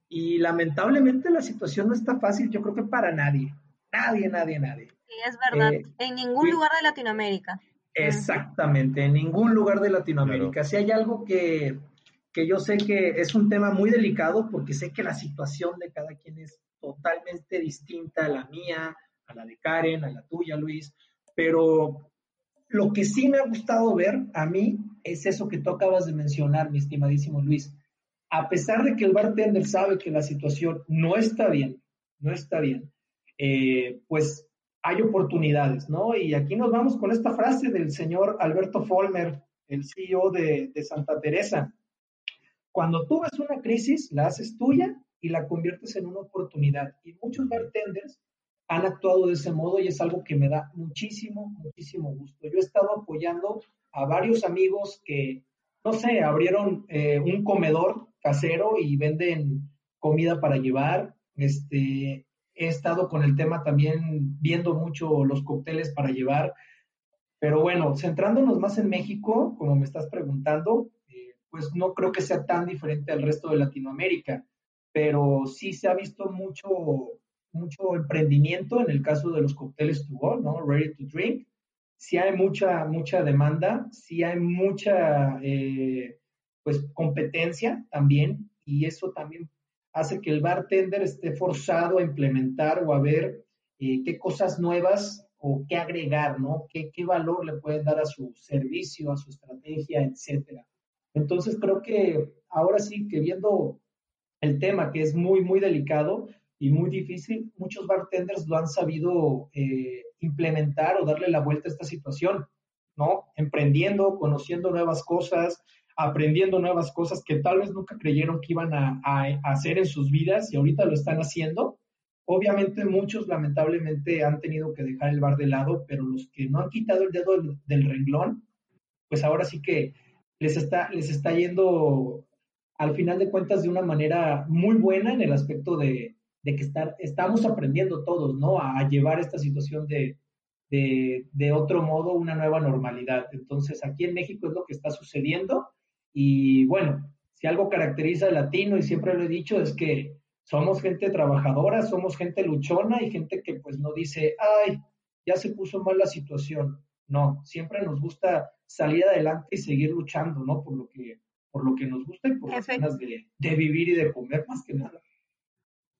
Y lamentablemente la situación no está fácil, yo creo que para nadie. Nadie, nadie, nadie. Sí, es verdad. Eh, en ningún lugar de Latinoamérica. Exactamente, en ningún lugar de Latinoamérica. Si hay algo que, que yo sé que es un tema muy delicado porque sé que la situación de cada quien es totalmente distinta a la mía, a la de Karen, a la tuya, Luis, pero lo que sí me ha gustado ver a mí es eso que tú acabas de mencionar, mi estimadísimo Luis. A pesar de que el bartender sabe que la situación no está bien, no está bien, eh, pues hay oportunidades, ¿no? Y aquí nos vamos con esta frase del señor Alberto Folmer, el CEO de, Santa Teresa. Cuando tú ves una crisis, la haces tuya y la conviertes en una oportunidad. Y muchos bartenders han actuado de ese modo y es algo que me da muchísimo, muchísimo gusto. Yo he estado apoyando a varios amigos que, no sé, abrieron eh, un comedor casero y venden comida para llevar. Este, he estado con el tema también viendo mucho los cócteles para llevar. Pero bueno, centrándonos más en México, como me estás preguntando, eh, pues no creo que sea tan diferente al resto de Latinoamérica, pero sí se ha visto mucho, mucho emprendimiento en el caso de los cócteles to go, ¿no? Ready to drink. Sí hay mucha, mucha demanda, sí hay mucha, eh, pues, competencia también, y eso también hace que el bartender esté forzado a implementar o a ver eh, qué cosas nuevas o qué agregar, ¿no? ¿Qué, qué valor le pueden dar a su servicio, a su estrategia, etcétera. Entonces creo que ahora sí que viendo el tema que es muy, muy delicado y muy difícil, muchos bartenders lo han sabido eh, implementar o darle la vuelta a esta situación, ¿no? Emprendiendo, conociendo nuevas cosas, aprendiendo nuevas cosas que tal vez nunca creyeron que iban a, hacer en sus vidas y ahorita lo están haciendo. Obviamente muchos lamentablemente han tenido que dejar el bar de lado, pero los que no han quitado el dedo del, renglón, pues ahora sí que les está, les está yendo al final de cuentas de una manera muy buena en el aspecto de, de que estar, estamos aprendiendo todos, ¿no? A, llevar esta situación de, de, de, otro modo, una nueva normalidad. Entonces, aquí en México es lo que está sucediendo y bueno, si algo caracteriza al latino, y siempre lo he dicho, es que somos gente trabajadora, somos gente luchona y gente que pues no dice, ay, ya se puso mal la situación. No, siempre nos gusta salir adelante y seguir luchando, ¿no? Por lo que, por lo que nos gusta y por las ganas de, de vivir y de comer más que nada.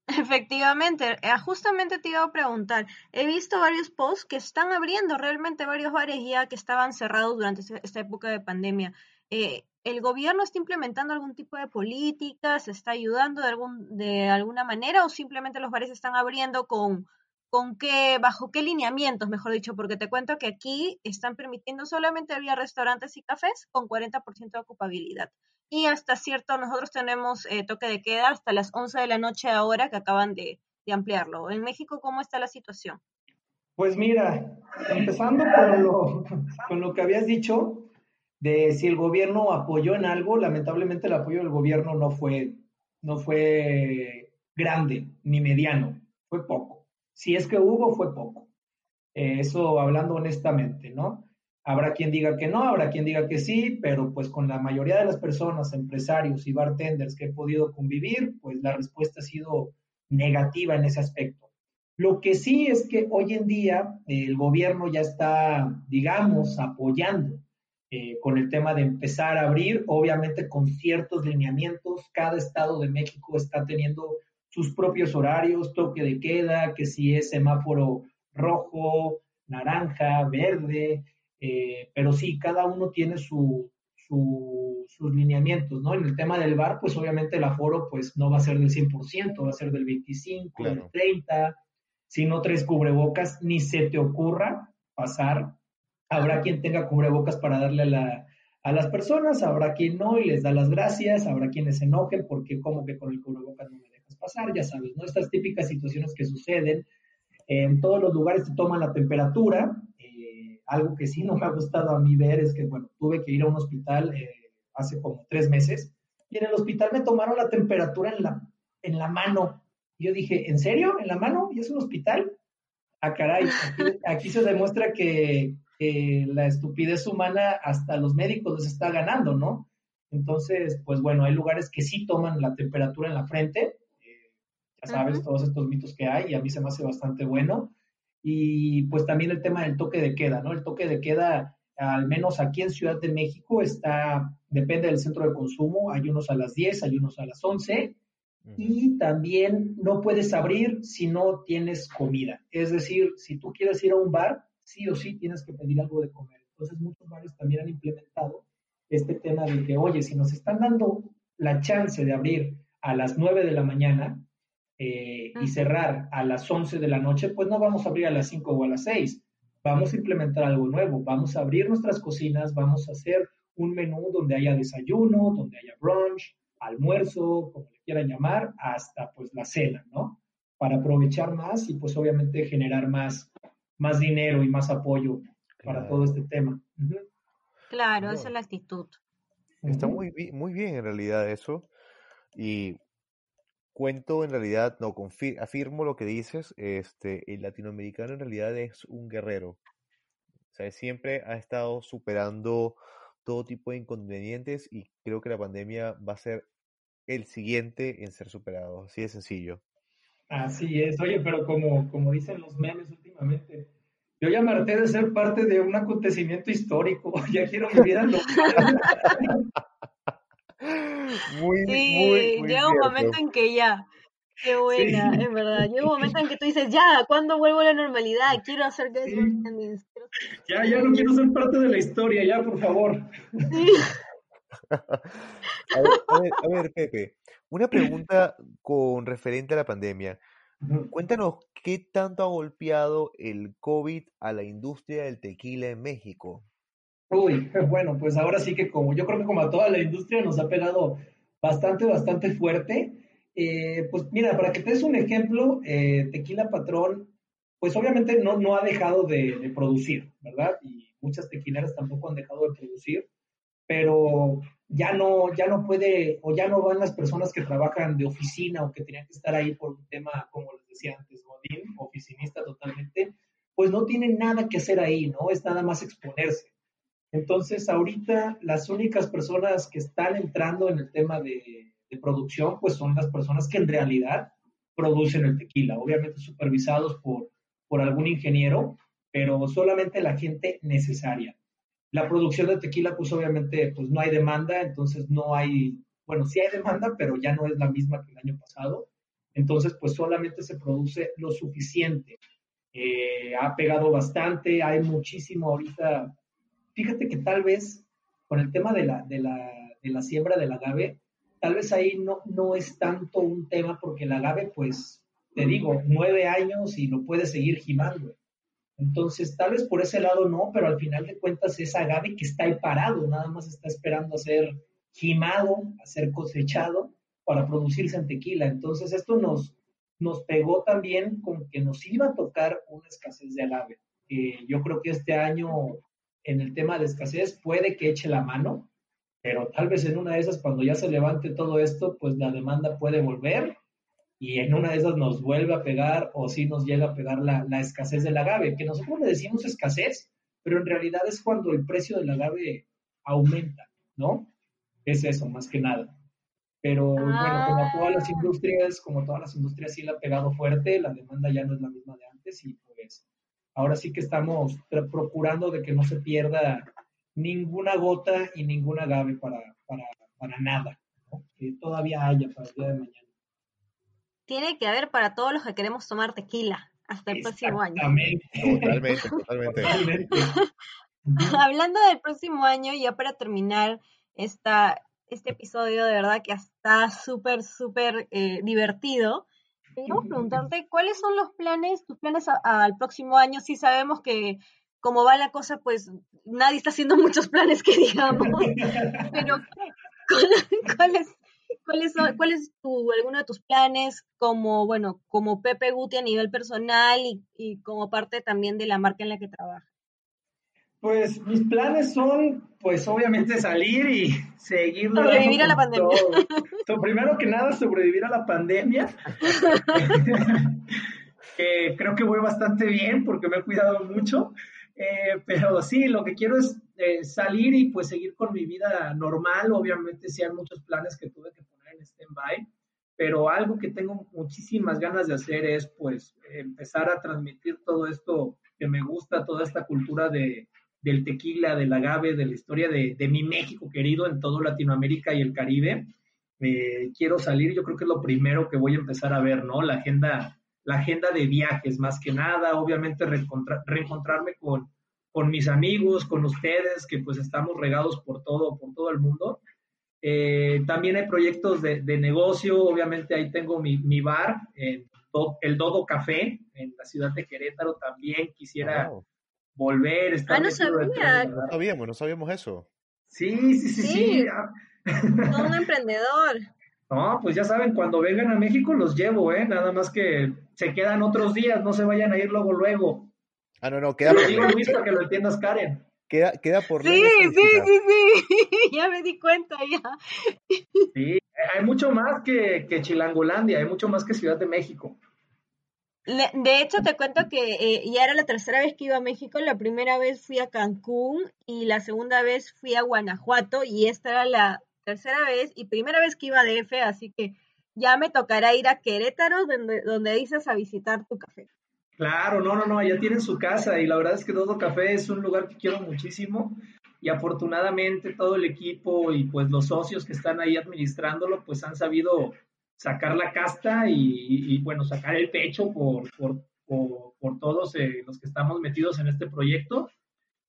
Efectivamente, eh, justamente te iba a preguntar, he visto varios posts que están abriendo realmente varios bares ya que estaban cerrados durante esta época de pandemia. Eh, ¿El gobierno está implementando algún tipo de política? ¿Se está ayudando de, algún, de alguna manera o simplemente los bares están abriendo con, con qué, bajo qué lineamientos, mejor dicho? Porque te cuento que aquí están permitiendo solamente abrir restaurantes y cafés con 40% de ocupabilidad y hasta cierto, nosotros tenemos eh, toque de queda hasta las 11 de la noche ahora que acaban de, ampliarlo. En México, ¿cómo está la situación? Pues mira, empezando con lo, con lo que habías dicho, de si el gobierno apoyó en algo, lamentablemente el apoyo del gobierno no fue, no fue grande ni mediano, fue poco. Si es que hubo, fue poco. Eh, eso hablando honestamente, ¿no? Habrá quien diga que no, habrá quien diga que sí, pero pues con la mayoría de las personas, empresarios y bartenders que he podido convivir, pues la respuesta ha sido negativa en ese aspecto. Lo que sí es que hoy en día el gobierno ya está, digamos, apoyando eh, con el tema de empezar a abrir, obviamente con ciertos lineamientos. Cada estado de México está teniendo sus propios horarios, toque de queda, que si es semáforo rojo, naranja, verde, eh, pero sí, cada uno tiene su, sus lineamientos, ¿no? En el tema del bar, pues obviamente el aforo pues no va a ser del 100%, va a ser del 25, del 30. Si no traes cubrebocas, ni se te ocurra pasar. Habrá quien tenga cubrebocas para darle a, la, a las personas, habrá quien no y les da las gracias, habrá quienes se enojen porque como que con el cubrebocas no me dejas pasar, ya sabes, ¿no? Estas típicas situaciones que suceden. En todos los lugares te toman la temperatura, algo que sí no me ha gustado a mí ver es que, bueno, tuve que ir a un hospital eh, hace como tres meses y en el hospital me tomaron la temperatura en la, en la mano. Y yo dije, ¿en serio? ¿En la mano? ¿Y es un hospital? Ah, caray, aquí, se demuestra que, la estupidez humana hasta los médicos les está ganando, ¿no? Entonces, pues bueno, hay lugares que sí toman la temperatura en la frente, eh, ya sabes, todos estos mitos que hay, y a mí se me hace bastante bueno. Y pues también el tema del toque de queda, ¿no? El toque de queda, al menos aquí en Ciudad de México, está, depende del centro de consumo, hay unos a las 10, hay unos a las 11, y también no puedes abrir si no tienes comida. Es decir, si tú quieres ir a un bar, sí o sí tienes que pedir algo de comer. Entonces muchos bares también han implementado este tema de que, oye, si nos están dando la chance de abrir a las 9 de la mañana, eh, y cerrar a las 11 de la noche, pues no vamos a abrir a las 5 o a las 6. Vamos a implementar algo nuevo, vamos a abrir nuestras cocinas, vamos a hacer un menú donde haya desayuno, donde haya brunch, almuerzo, como le quieran llamar, hasta pues la cena, ¿no? Para aprovechar más y pues obviamente generar más, más dinero y más apoyo para todo este tema. Claro, esa es la actitud. Está muy, muy bien en realidad eso. Y cuento en realidad, no, afirmo lo que dices, este, el latinoamericano en realidad es un guerrero. O sea, siempre ha estado superando todo tipo de inconvenientes y creo que la pandemia va a ser el siguiente en ser superado, así de sencillo. Así es, oye, pero como, como dicen los memes últimamente, yo ya me harté de ser parte de un acontecimiento histórico, (laughs) ya quiero vivir al (laughs) muy, sí, llega un momento en que ya, qué buena, es verdad, llega un momento en que tú dices, ya, ¿cuándo vuelvo a la normalidad? Quiero hacer que Ya, ya no quiero ser parte de la historia, ya, por favor. (laughs) a, ver, Pepe, una pregunta con referente a la pandemia. Cuéntanos, ¿qué tanto ha golpeado el COVID a la industria del tequila en México? Uy, (laughs) bueno, pues ahora sí que como yo creo que como a toda la industria nos ha pegado bastante, bastante fuerte. Eh, pues mira, para que te des un ejemplo, eh, Tequila Patrón, pues obviamente no, no ha dejado de, producir, ¿verdad? Y muchas tequileras tampoco han dejado de producir, pero ya no, ya no puede, o ya no van las personas que trabajan de oficina o que tenían que estar ahí por un tema, como les decía antes, Godín, oficinista totalmente, pues no tienen nada que hacer ahí, ¿no? Es nada más exponerse. Entonces, ahorita las únicas personas que están entrando en el tema de, producción, pues son las personas que en realidad producen el tequila, obviamente supervisados por, por algún ingeniero, pero solamente la gente necesaria. La producción de tequila, pues obviamente, pues no hay demanda, entonces no hay, bueno, sí hay demanda, pero ya no es la misma que el año pasado. Entonces, pues solamente se produce lo suficiente. Eh, ha pegado bastante, hay muchísimo ahorita fíjate que tal vez con el tema de la, de la, de la siembra del agave, tal vez ahí no, no es tanto un tema porque el agave, pues, te digo, nueve años y lo puedes seguir gimando. Entonces, tal vez por ese lado no, pero al final de cuentas es agave que está ahí parado, nada más está esperando a ser gimado, a ser cosechado para producirse en tequila. Entonces, esto nos, nos pegó también con que nos iba a tocar una escasez de agave. Yo creo que este año en el tema de escasez puede que eche la mano, pero tal vez en una de esas, cuando ya se levante todo esto, pues la demanda puede volver y en una de esas nos vuelve a pegar o sí nos llega a pegar la, escasez del agave, que nosotros le decimos escasez, pero en realidad es cuando el precio del agave aumenta, ¿no? Es eso, más que nada. Pero bueno, como todas las ah. industrias, como todas las industrias sí la ha pegado fuerte, la demanda ya no es la misma de antes y pues ahora sí que estamos procurando de que no se pierda ninguna gota y ningún agave para, para, nada, que todavía haya para el día de mañana. Tiene que haber para todos los que queremos tomar tequila hasta el próximo año. Totalmente, totalmente. (laughs) Hablando del próximo año, ya para terminar esta, este episodio, de verdad que está súper, súper eh, divertido. Queríamos preguntarte cuáles son los planes, tus planes al próximo año. Sí sabemos que como va la cosa, pues nadie está haciendo muchos planes que digamos. (laughs) Pero ¿cuáles cuáles son, cuál es tu, alguno de tus planes como bueno como Pepe Guti a nivel personal y, y como parte también de la marca en la que trabaja? Pues mis planes son, pues obviamente salir y (laughs) seguir. Sobrevivir a la pandemia. (laughs) primero que nada, sobrevivir a la pandemia. (laughs) creo que voy bastante bien porque me he cuidado mucho. Eh, pero sí, lo que quiero es eh, salir y pues seguir con mi vida normal. Obviamente sí hay muchos planes que tuve que poner en stand-by, pero algo que tengo muchísimas ganas de hacer es pues empezar a transmitir todo esto que me gusta, toda esta cultura de, del tequila, del agave, de la historia de, mi México querido en todo Latinoamérica y el Caribe. Eh, quiero salir, yo creo que es lo primero que voy a empezar a ver, ¿no? La agenda, la agenda de viajes, más que nada, obviamente reencontrarme con, con mis amigos, con ustedes, que pues estamos regados por todo, por todo el mundo. Eh, también hay proyectos de, negocio, obviamente ahí tengo mi, mi bar, el Dodo Café, en la ciudad de Querétaro, también quisiera volver. Estar ah, no sabía. No sabíamos, no sabíamos eso. Sí, sí, sí, sí. un (laughs) emprendedor. No, pues ya saben, cuando vengan a México los llevo, ¿eh? Nada más que se quedan otros días, no se vayan a ir luego, luego. Ah, no, no, queda por digo, Luis, para que lo entiendas, Karen. Queda, queda por Sí, sí, sí, sí, (laughs) ya me di cuenta, ya. Sí, hay mucho más que, que Chilangolandia, hay mucho más que Ciudad de México. De hecho, te cuento que eh, ya era la tercera vez que iba a México. La primera vez fui a Cancún y la segunda vez fui a Guanajuato y esta era la tercera vez y primera vez que iba a DF, así que ya me tocará ir a Querétaro, donde, donde dices a visitar tu café. Claro, no, no, no, ya tienen su casa y la verdad es que Dodo Café es un lugar que quiero muchísimo y afortunadamente todo el equipo y pues los socios que están ahí administrándolo pues han sabido sacar la casta y, bueno, sacar el pecho por, por, por, todos eh, los que estamos metidos en este proyecto.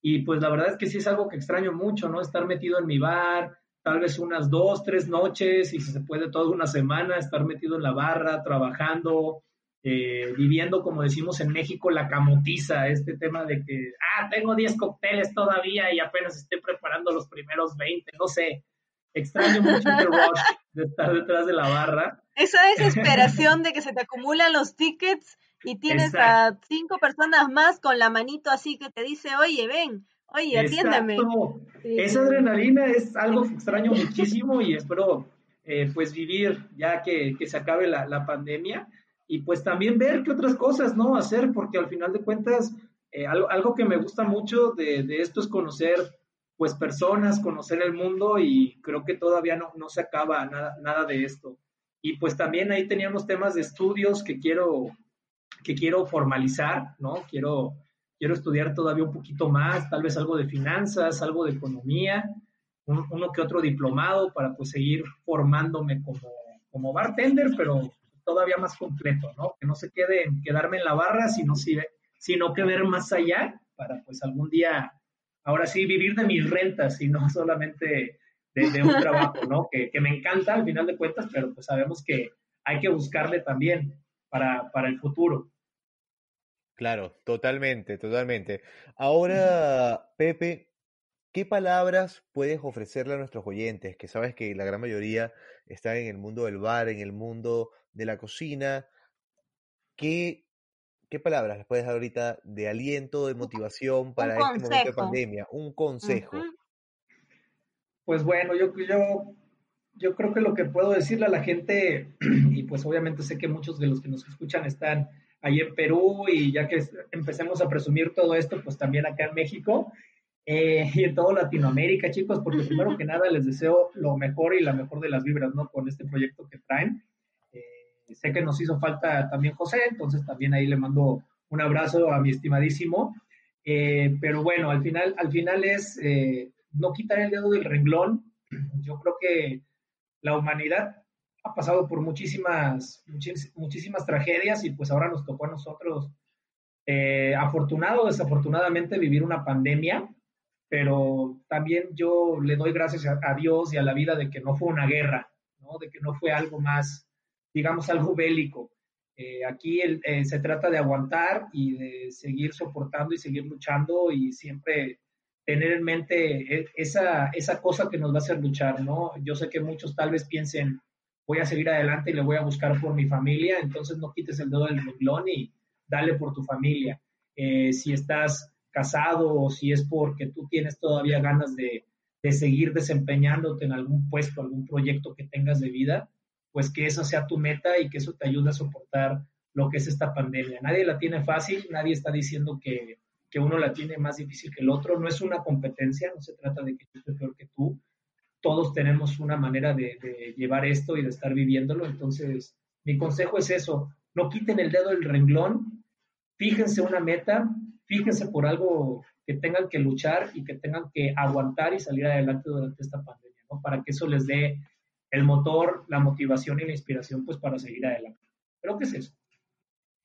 Y pues la verdad es que sí es algo que extraño mucho, ¿no? Estar metido en mi bar, tal vez unas dos, tres noches, y si se puede toda una semana, estar metido en la barra, trabajando, eh, viviendo, como decimos en México, la camotiza, este tema de que, ah, tengo 10 cócteles todavía y apenas estoy preparando los primeros 20, no sé, extraño mucho el (laughs) rush de estar detrás de la barra. Esa (laughs) desesperación de que se te acumulan los tickets y tienes a cinco personas más con la manito así que te dice, oye, ven, oye, atiéndame. Esa adrenalina es algo que extraño (laughs) muchísimo y espero eh, pues vivir ya que, que se acabe la, la, pandemia y pues también ver qué otras cosas, ¿no? Hacer, porque al final de cuentas, eh, algo, algo, que me gusta mucho de, de esto es conocer pues personas, conocer el mundo y creo que todavía no, no se acaba nada, nada de esto. Y pues también ahí teníamos temas de estudios que quiero, que quiero formalizar, ¿no? Quiero, quiero estudiar todavía un poquito más, tal vez algo de finanzas, algo de economía, uno que otro diplomado para pues seguir formándome como, como bartender, pero todavía más completo, ¿no? Que no se quede en quedarme en la barra, sino, sino que ver más allá para pues algún día ahora sí vivir de mis rentas y no (laughs) solamente de, un trabajo, ¿no? Que, me encanta al final de cuentas, pero pues sabemos que hay que buscarle también para, para el futuro. Claro, totalmente, totalmente. Ahora, Pepe, ¿qué palabras puedes ofrecerle a nuestros oyentes? Que sabes que la gran mayoría está en el mundo del bar, en el mundo de la cocina. ¿Qué ¿Qué palabras les puedes dar ahorita de aliento, de motivación para este momento de pandemia? Un consejo. Pues bueno, yo, yo, yo creo que lo que puedo decirle a la gente, (clears throat) y pues obviamente sé que muchos de los que nos escuchan están ahí en Perú y ya que empecemos a presumir todo esto, pues también acá en México eh, (laughs) y en toda Latinoamérica, chicos, porque primero (laughs) que nada les deseo lo mejor y la mejor de las vibras, ¿no? Con este proyecto que traen sé que nos hizo falta también José, entonces también ahí le mando un abrazo a mi estimadísimo. Eh, pero bueno, al final, al final es eh, no quitar el dedo del renglón. Yo creo que la humanidad ha pasado por muchísimas, muchísimas tragedias y pues ahora nos tocó a nosotros, eh, afortunado o desafortunadamente, vivir una pandemia, pero también yo le doy gracias a, a, Dios y a la vida de que no fue una guerra, ¿no? de que no fue algo más, digamos, algo bélico. Eh, aquí eh, se trata de aguantar y de seguir soportando y seguir luchando y siempre tener en mente e, esa, esa cosa que nos va a hacer luchar, ¿no? Yo sé que muchos tal vez piensen, voy a seguir adelante y le voy a buscar por mi familia, entonces no quites el dedo del renglón y dale por tu familia. Eh, si estás casado o si es porque tú tienes todavía ganas de, de seguir desempeñándote en algún puesto, algún proyecto que tengas de vida, pues que eso sea tu meta y que eso te ayude a soportar lo que es esta pandemia. Nadie la tiene fácil, nadie está diciendo que, uno la tiene más difícil que el otro, no es una competencia, no se trata de que yo esté peor que tú, todos tenemos una manera de, de, llevar esto y de estar viviéndolo, entonces mi consejo es eso, no quiten el dedo del renglón, fíjense una meta, fíjense por algo que tengan que luchar y que tengan que aguantar y salir adelante durante esta pandemia, ¿no? Para que eso les dé el motor, la motivación y la inspiración pues para seguir adelante. Creo que es eso.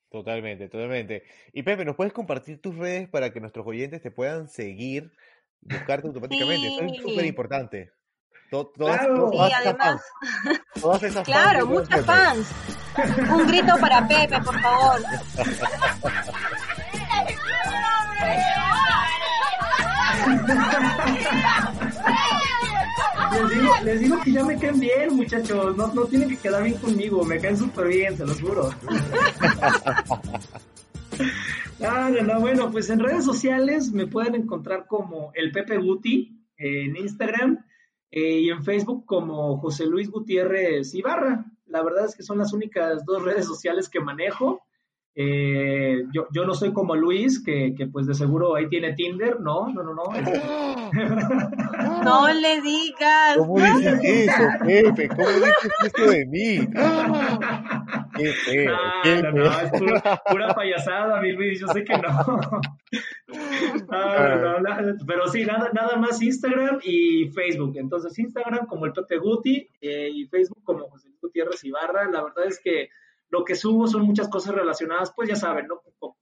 Totalmente, totalmente. Y Pepe, ¿nos puedes compartir tus redes para que nuestros oyentes te puedan seguir, buscarte automáticamente? Eso es súper importante. To- todas, Claro. todas esas además, fans, todas esas fans claro, muchas Pepe. fans. Un grito para Pepe, por favor. (laughs) Les digo, les digo que ya me caen bien, muchachos. No, no tienen que quedar bien conmigo. Me caen súper bien, se los juro. (laughs) Ah, no, no, bueno, pues en redes sociales me pueden encontrar como el Pepe Guti en Instagram eh, y en Facebook como José Luis Gutiérrez Ibarra. La verdad es que son las únicas dos redes sociales que manejo. Eh, yo, yo no soy como Luis, que, que pues de seguro ahí tiene Tinder. No, no, no, no. (laughs) No le digas. ¿Cómo dices eso, Pepe? ¿Cómo dices esto de mí? (laughs) Qué feo, No, qué no, feo. no, es pura, pura payasada, mi Luis, yo sé que no. (laughs) Ah, no, pero sí, nada, nada más Instagram y Facebook. Entonces, Instagram como el Pepe Guti eh, y Facebook como José Gutiérrez Ibarra. La verdad es que lo que subo son muchas cosas relacionadas, pues ya saben, ¿no? Con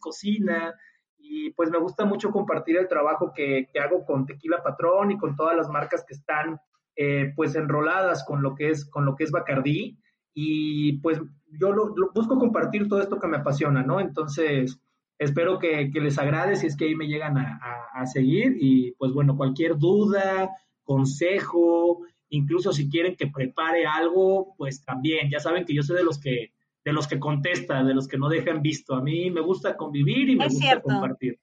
cocina, y pues me gusta mucho compartir el trabajo que, que hago con Tequila Patrón y con todas las marcas que están eh, pues enroladas con lo que es, con lo que es Bacardí y pues yo lo, lo busco compartir todo esto que me apasiona, ¿no? Entonces, espero que, que les agrade si es que ahí me llegan a, a- a seguir y pues bueno, cualquier duda, consejo, incluso si quieren que prepare algo, pues también, ya saben que yo soy de los que de los que contesta, de los que no dejan visto. A mí me gusta convivir y me Es gusta cierto. compartir.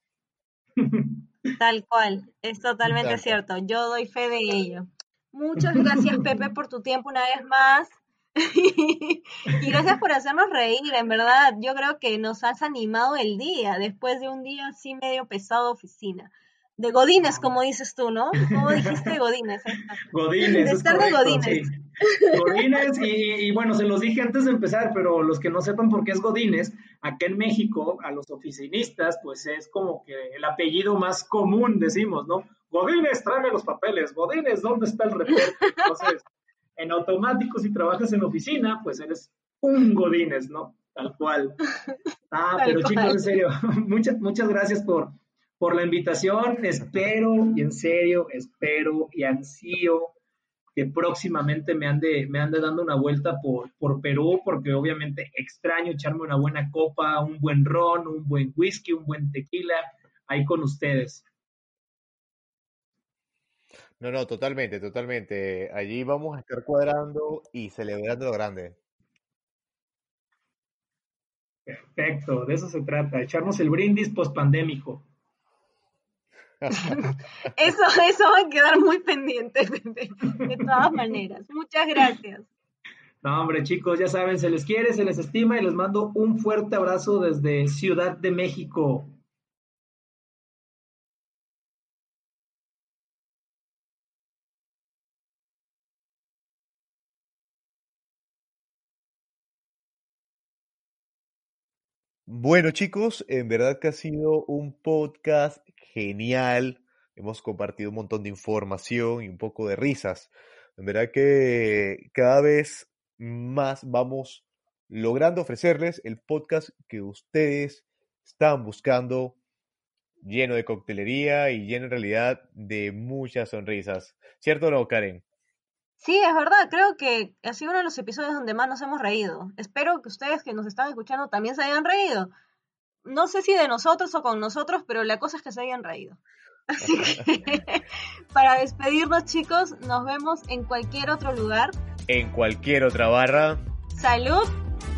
(laughs) Tal cual, es totalmente Exacto. cierto. Yo doy fe de ello. Muchas gracias, (laughs) Pepe, por tu tiempo una vez más. (laughs) y gracias por hacernos reír, en verdad. Yo creo que nos has animado el día, después de un día así medio pesado de oficina. De Godines, como dices tú, ¿no? ¿Cómo dijiste Godines? Está. (laughs) Godines, De es estar de Godines. sí. Godines, y, y bueno, se los dije antes de empezar, pero los que no sepan por qué es Godines, acá en México, a los oficinistas, pues es como que el apellido más común, decimos, ¿no? Godines, tráeme los papeles, Godines, ¿dónde está el reporte? Entonces, en automático, si trabajas en oficina, pues eres un Godines, ¿no? Tal cual. Ah, Tal pero cual. chicos, en serio, (laughs) muchas, muchas gracias por, por la invitación. Espero, y en serio, espero y ansío que próximamente me ande, me ande dando una vuelta por, por Perú, porque obviamente extraño echarme una buena copa, un buen ron, un buen whisky, un buen tequila, ahí con ustedes. No, no, totalmente, totalmente. Allí vamos a estar cuadrando y celebrando lo grande. Perfecto, de eso se trata, echarnos el brindis post-pandémico. (laughs) Eso, eso va a quedar muy pendiente, Pepe. De todas maneras. Muchas gracias. No, hombre, chicos, ya saben, se les quiere, se les estima y les mando un fuerte abrazo desde Ciudad de México. Bueno, chicos, en verdad que ha sido un podcast genial. Hemos compartido un montón de información y un poco de risas. En verdad que cada vez más vamos logrando ofrecerles el podcast que ustedes están buscando, lleno de coctelería y lleno en realidad de muchas sonrisas. ¿Cierto o no, Karen? Sí, es verdad, creo que ha sido uno de los episodios donde más nos hemos reído. Espero que ustedes que nos están escuchando también se hayan reído. No sé si de nosotros o con nosotros, pero la cosa es que se hayan reído. (laughs) Así que (laughs) para despedirnos chicos, nos vemos en cualquier otro lugar. En cualquier otra barra Salud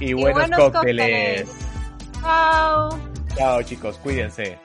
y buenos cócteles. cócteles. Chao. Chao, chicos, cuídense.